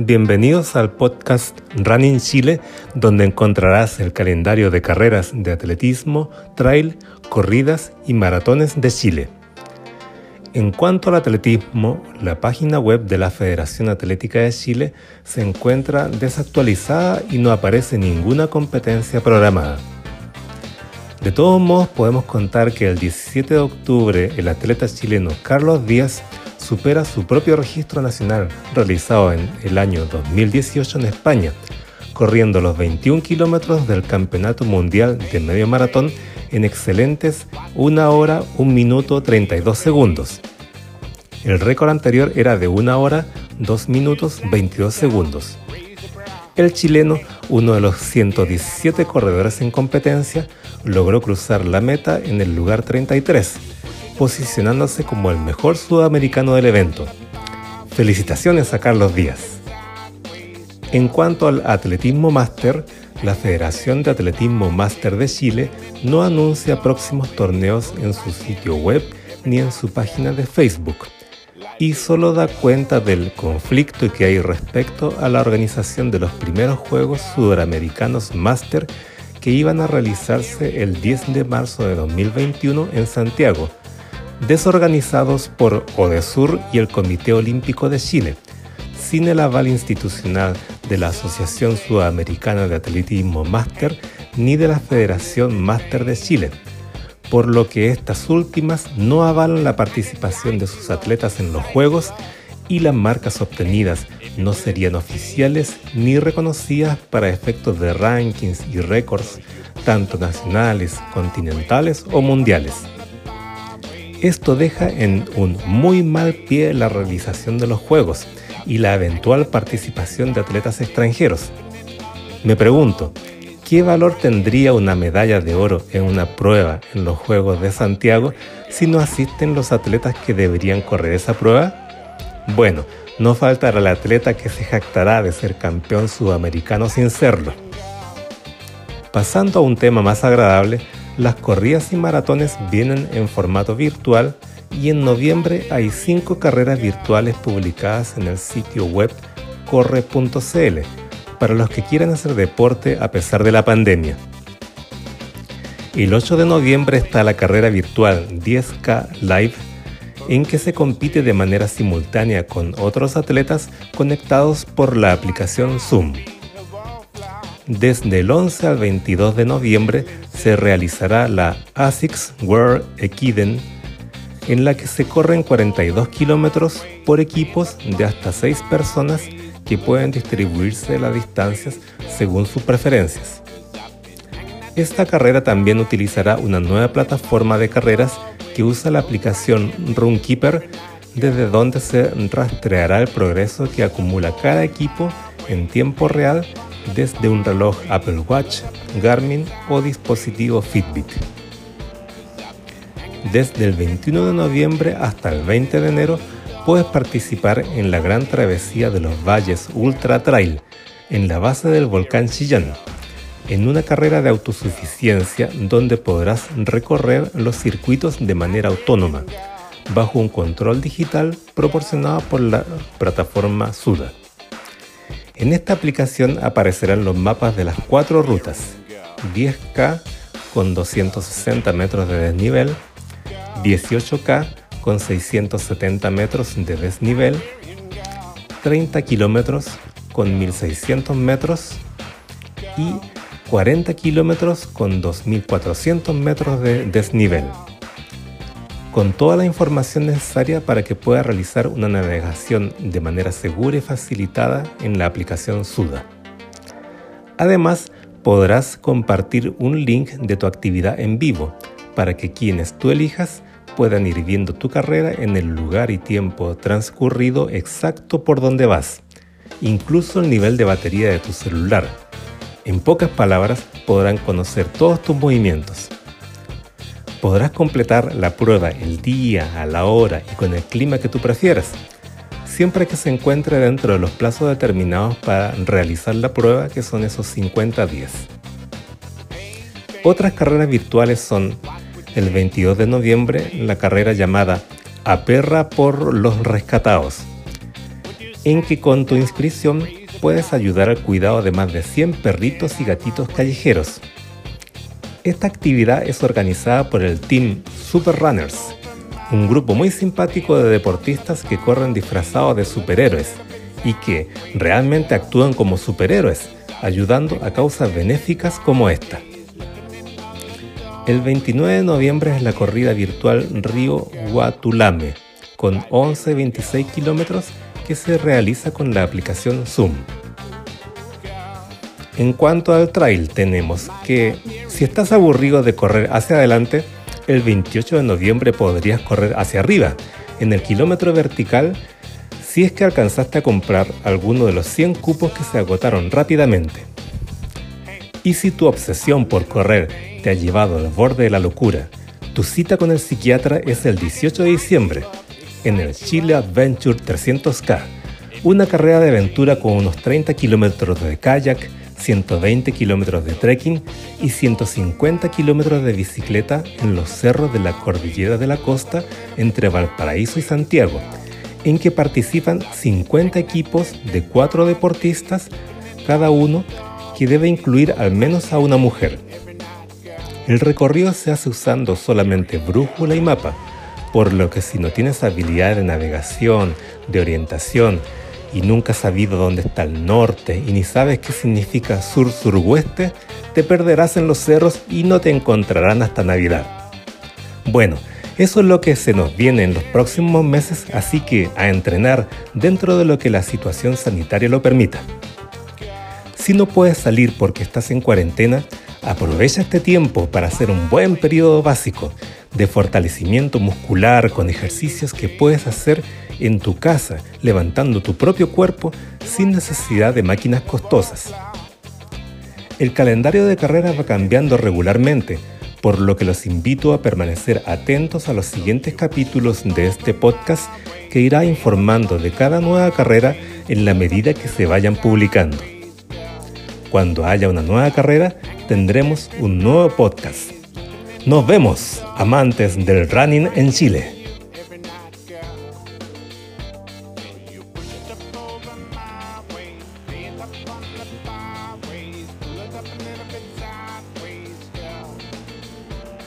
Bienvenidos al podcast Running Chile, donde encontrarás el calendario de carreras de atletismo, trail, corridas y maratones de Chile. En cuanto al atletismo, la página web de la Federación Atlética de Chile se encuentra desactualizada y no aparece ninguna competencia programada. De todos modos, podemos contar que el 17 de octubre el atleta chileno Carlos Díaz supera su propio registro nacional realizado en el año 2018 en España, corriendo los 21 kilómetros del Campeonato Mundial de Medio Maratón en excelentes 1 hora 1 minuto 32 segundos. El récord anterior era de 1 hora 2 minutos 22 segundos. El chileno, uno de los 117 corredores en competencia, logró cruzar la meta en el lugar 33 posicionándose como el mejor sudamericano del evento. Felicitaciones a Carlos Díaz. En cuanto al atletismo máster, la Federación de Atletismo Máster de Chile no anuncia próximos torneos en su sitio web ni en su página de Facebook y solo da cuenta del conflicto que hay respecto a la organización de los primeros Juegos Sudamericanos Máster que iban a realizarse el 10 de marzo de 2021 en Santiago, desorganizados por ODESUR y el Comité Olímpico de Chile, sin el aval institucional de la Asociación Sudamericana de Atletismo Máster ni de la Federación Máster de Chile, por lo que estas últimas no avalan la participación de sus atletas en los Juegos y las marcas obtenidas no serían oficiales ni reconocidas para efectos de rankings y récords, tanto nacionales, continentales o mundiales. Esto deja en un muy mal pie la realización de los Juegos y la eventual participación de atletas extranjeros. Me pregunto, ¿qué valor tendría una medalla de oro en una prueba en los Juegos de Santiago si no asisten los atletas que deberían correr esa prueba? Bueno, no faltará el atleta que se jactará de ser campeón sudamericano sin serlo. Pasando a un tema más agradable, las corridas y maratones vienen en formato virtual y en noviembre hay cinco carreras virtuales publicadas en el sitio web corre.cl para los que quieran hacer deporte a pesar de la pandemia. El 8 de noviembre está la carrera virtual 10K Live en que se compite de manera simultánea con otros atletas conectados por la aplicación Zoom. Desde el 11 al 22 de noviembre se realizará la ASICS World Equiden, en la que se corren 42 kilómetros por equipos de hasta 6 personas que pueden distribuirse las distancias según sus preferencias. Esta carrera también utilizará una nueva plataforma de carreras que usa la aplicación Runkeeper, desde donde se rastreará el progreso que acumula cada equipo en tiempo real desde un reloj Apple Watch, Garmin o dispositivo Fitbit. Desde el 21 de noviembre hasta el 20 de enero puedes participar en la gran travesía de los valles Ultra Trail en la base del volcán Chillán, en una carrera de autosuficiencia donde podrás recorrer los circuitos de manera autónoma, bajo un control digital proporcionado por la plataforma Suda. En esta aplicación aparecerán los mapas de las cuatro rutas, 10K con 260 metros de desnivel, 18K con 670 metros de desnivel, 30 kilómetros con 1600 metros y 40 kilómetros con 2400 metros de desnivel con toda la información necesaria para que pueda realizar una navegación de manera segura y facilitada en la aplicación Suda. Además, podrás compartir un link de tu actividad en vivo para que quienes tú elijas puedan ir viendo tu carrera en el lugar y tiempo transcurrido exacto por donde vas, incluso el nivel de batería de tu celular. En pocas palabras, podrán conocer todos tus movimientos podrás completar la prueba el día, a la hora y con el clima que tú prefieras, siempre que se encuentre dentro de los plazos determinados para realizar la prueba, que son esos 50 días. Otras carreras virtuales son el 22 de noviembre la carrera llamada A Perra por los Rescatados. en que con tu inscripción puedes ayudar al cuidado de más de 100 perritos y gatitos callejeros. Esta actividad es organizada por el Team Super Runners, un grupo muy simpático de deportistas que corren disfrazados de superhéroes y que realmente actúan como superhéroes, ayudando a causas benéficas como esta. El 29 de noviembre es la corrida virtual Río Guatulame, con 11-26 kilómetros que se realiza con la aplicación Zoom. En cuanto al trail, tenemos que si estás aburrido de correr hacia adelante, el 28 de noviembre podrías correr hacia arriba, en el kilómetro vertical, si es que alcanzaste a comprar alguno de los 100 cupos que se agotaron rápidamente. Y si tu obsesión por correr te ha llevado al borde de la locura, tu cita con el psiquiatra es el 18 de diciembre, en el Chile Adventure 300K, una carrera de aventura con unos 30 kilómetros de kayak, 120 kilómetros de trekking y 150 kilómetros de bicicleta en los cerros de la Cordillera de la Costa entre Valparaíso y Santiago, en que participan 50 equipos de 4 deportistas, cada uno que debe incluir al menos a una mujer. El recorrido se hace usando solamente brújula y mapa, por lo que si no tienes habilidad de navegación, de orientación y nunca has sabido dónde está el norte y ni sabes qué significa sur-suroeste, te perderás en los cerros y no te encontrarán hasta Navidad. Bueno, eso es lo que se nos viene en los próximos meses, así que a entrenar dentro de lo que la situación sanitaria lo permita. Si no puedes salir porque estás en cuarentena, aprovecha este tiempo para hacer un buen periodo básico de fortalecimiento muscular con ejercicios que puedes hacer en tu casa, levantando tu propio cuerpo sin necesidad de máquinas costosas. El calendario de carreras va cambiando regularmente, por lo que los invito a permanecer atentos a los siguientes capítulos de este podcast que irá informando de cada nueva carrera en la medida que se vayan publicando. Cuando haya una nueva carrera, tendremos un nuevo podcast. Nos vemos, amantes del running en Chile.